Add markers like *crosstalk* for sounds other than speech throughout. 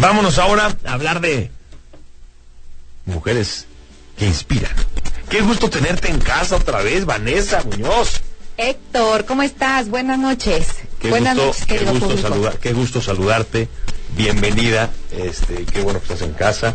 Vámonos ahora a hablar de mujeres que inspiran. Qué gusto tenerte en casa otra vez, Vanessa Muñoz. Héctor, ¿cómo estás? Buenas noches. Qué Buenas gusto, noches, qué querido gusto público. saludar, qué gusto saludarte. Bienvenida. Este, qué bueno que estás en casa.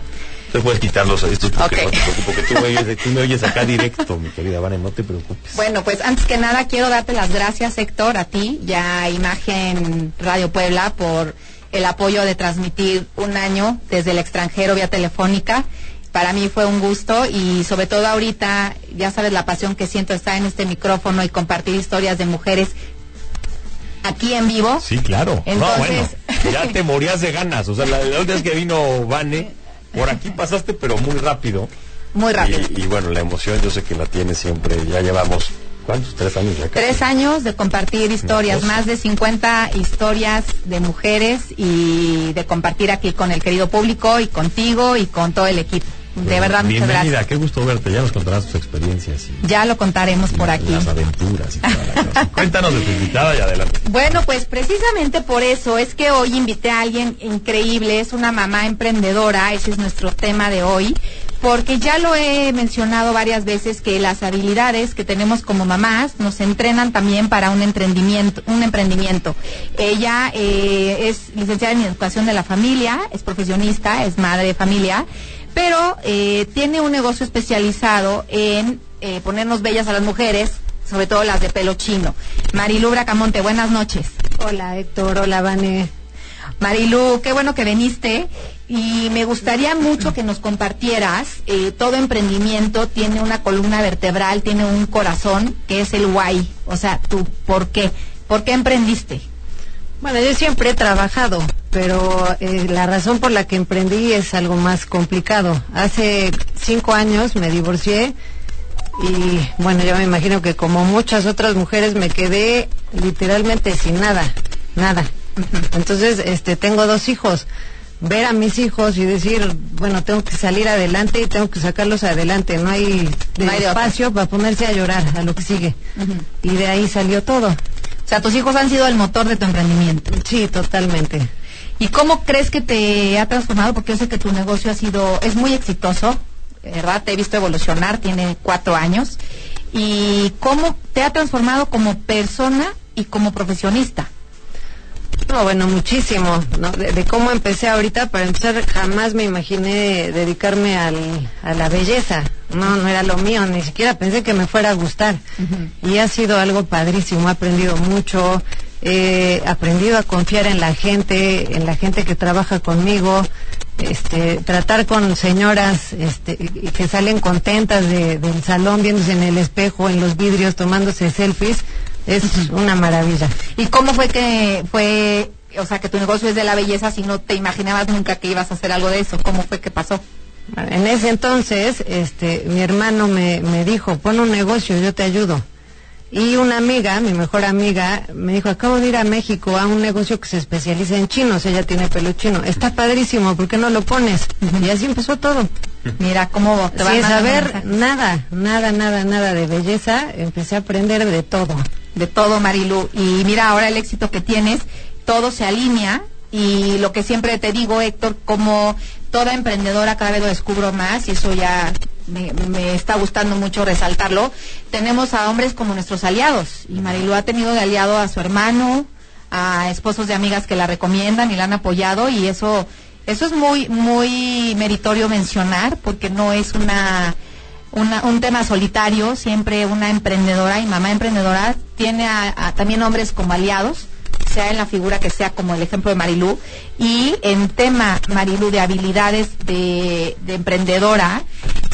Te puedes quitar los estos porque no te preocupes, que tú me, oyes, tú me oyes acá directo, mi querida Vane, no te preocupes. Bueno, pues antes que nada quiero darte las gracias, Héctor, a ti, ya Imagen Radio Puebla, por el apoyo de transmitir un año desde el extranjero vía telefónica. Para mí fue un gusto y sobre todo ahorita, ya sabes la pasión que siento estar en este micrófono y compartir historias de mujeres aquí en vivo. Sí, claro. Entonces- No, bueno, *laughs* ya te morías de ganas. O sea, la, la última vez que vino Vane, por aquí pasaste, pero muy rápido. Muy rápido. Y, y bueno, la emoción yo sé que la tienes siempre. Ya llevamos, ¿cuántos? Tres años ya. Tres años de compartir historias, más de 50 historias de mujeres y de compartir aquí con el querido público y contigo y con todo el equipo. De verdad, muchas Bienvenida, gracias. qué gusto verte. Ya nos contarás tus experiencias y Ya lo contaremos por aquí. las aventuras y toda la *laughs* cosa. Cuéntanos de tu invitada y adelante. Bueno, pues precisamente por eso es que hoy invité a alguien increíble, es una mamá emprendedora, ese es nuestro tema de hoy, porque ya lo he mencionado varias veces que las habilidades que tenemos como mamás nos entrenan también para un emprendimiento, un emprendimiento. Ella eh, es licenciada en educación de la familia, es profesionista, es madre de familia, pero eh, tiene un negocio especializado en eh, ponernos bellas a las mujeres, sobre todo las de pelo chino. Marilu Bracamonte, buenas noches. Hola Héctor, hola Vane. Marilu, qué bueno que viniste y me gustaría mucho que nos compartieras, eh, todo emprendimiento tiene una columna vertebral, tiene un corazón, que es el why, o sea, tú, ¿por qué? ¿Por qué emprendiste? Bueno, yo siempre he trabajado, pero eh, la razón por la que emprendí es algo más complicado. Hace cinco años me divorcié y bueno, yo me imagino que como muchas otras mujeres me quedé literalmente sin nada, nada. Entonces, este, tengo dos hijos. Ver a mis hijos y decir, bueno, tengo que salir adelante y tengo que sacarlos adelante. No hay, No hay espacio para ponerse a llorar a lo que sigue. Y de ahí salió todo. O sea, tus hijos han sido el motor de tu emprendimiento. Sí, totalmente. ¿Y cómo crees que te ha transformado? Porque yo sé que tu negocio ha sido, es muy exitoso, ¿verdad? Te he visto evolucionar, tiene cuatro años. ¿Y cómo te ha transformado como persona y como profesionista? No, bueno, muchísimo. ¿no? De, de cómo empecé ahorita, para empezar, jamás me imaginé dedicarme al, a la belleza. No, no era lo mío, ni siquiera pensé que me fuera a gustar. Y ha sido algo padrísimo, he aprendido mucho, he aprendido a confiar en la gente, en la gente que trabaja conmigo, este, tratar con señoras este, que salen contentas de- del salón, viéndose en el espejo, en los vidrios, tomándose selfies, es una maravilla. ¿Y cómo fue que fue, o sea, que tu negocio es de la belleza si no te imaginabas nunca que ibas a hacer algo de eso? ¿Cómo fue que pasó? Bueno, En ese entonces, este, mi hermano me, me dijo, pon un negocio, yo te ayudo. Y una amiga, mi mejor amiga, me dijo, acabo de ir a México a un negocio que se especializa en chinos, ella tiene pelo chino. Está padrísimo, ¿por qué no lo pones? Y así empezó todo. Mira cómo te Sin saber nada, nada, nada, nada de belleza, empecé a aprender de todo. De todo, Marilu. Y mira ahora el éxito que tienes, todo se alinea y lo que siempre te digo, Héctor, como toda emprendedora cada vez lo descubro más y eso ya me, me está gustando mucho resaltarlo. Tenemos a hombres como nuestros aliados y Marilu ha tenido de aliado a su hermano, a esposos de amigas que la recomiendan y la han apoyado y eso eso es muy muy meritorio mencionar porque no es una una- un tema solitario, siempre una emprendedora y mamá emprendedora tiene a, también hombres como aliados, sea en la figura que sea como el ejemplo de Marilú. Y en tema, Marilú, de habilidades de, de emprendedora,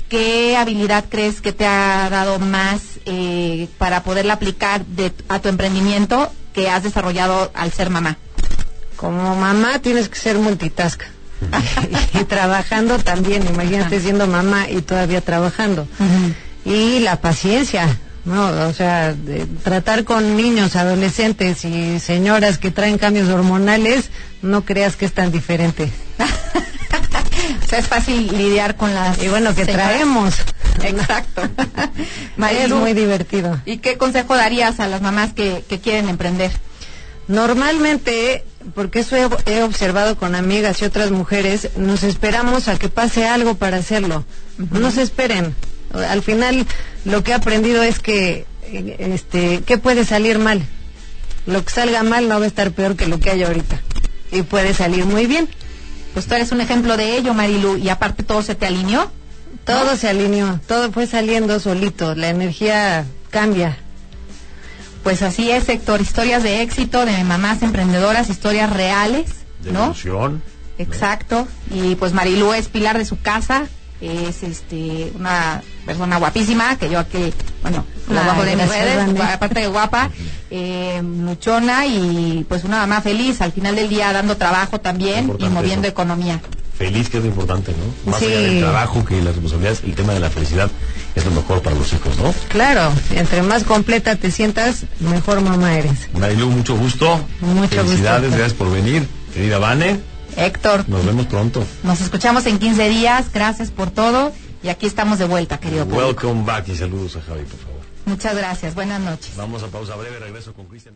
¿qué habilidad crees que te ha dado más eh, para poderla aplicar de, a tu emprendimiento que has desarrollado al ser mamá? Como mamá tienes que ser multitask. *laughs* y trabajando también, imagínate siendo mamá y todavía trabajando. Y la paciencia, ¿no? O sea, de tratar con niños, adolescentes y señoras que traen cambios hormonales, no creas que es tan diferente. *laughs* O sea, es fácil lidiar con las... Y bueno, que señoras. traemos. Exacto. *laughs* es muy divertido. ¿Y qué consejo darías a las mamás que, que quieren emprender? Normalmente porque eso he, he observado con amigas y otras mujeres, nos esperamos a que pase algo para hacerlo. No se esperen. Al final, lo que he aprendido es que, este, ¿qué puede salir mal? Lo que salga mal no va a estar peor que lo que hay ahorita. Y puede salir muy bien. Pues tú eres un ejemplo de ello, Marilu, y aparte todo se te alineó. Todo se alineó, todo fue saliendo solito, la energía cambia. Pues así es, Héctor, historias de éxito de mamás emprendedoras, historias reales, De ¿no? ilusión. Exacto. Y pues Marilu es pilar de su casa, es este una persona guapísima que yo aquí, bueno, la bajo de mis redes, aparte de guapa, eh, luchona y pues una mamá feliz, al final del día dando trabajo también y moviendo eso. economía. Feliz que es lo importante, ¿no? Más Sí. allá del trabajo que las responsabilidades, el tema de la felicidad es lo mejor para los hijos, ¿no? Claro, entre más completa te sientas, mejor mamá eres. Marilu, mucho gusto. Mucho Felicidades, gusto. gracias por venir. Querida Vane, Héctor, nos vemos pronto. nos escuchamos en 15 días, gracias por todo y aquí estamos de vuelta, querido público. Welcome back y saludos a Javi, por favor. Muchas gracias, buenas noches. Vamos a pausa breve, regreso con Cristian.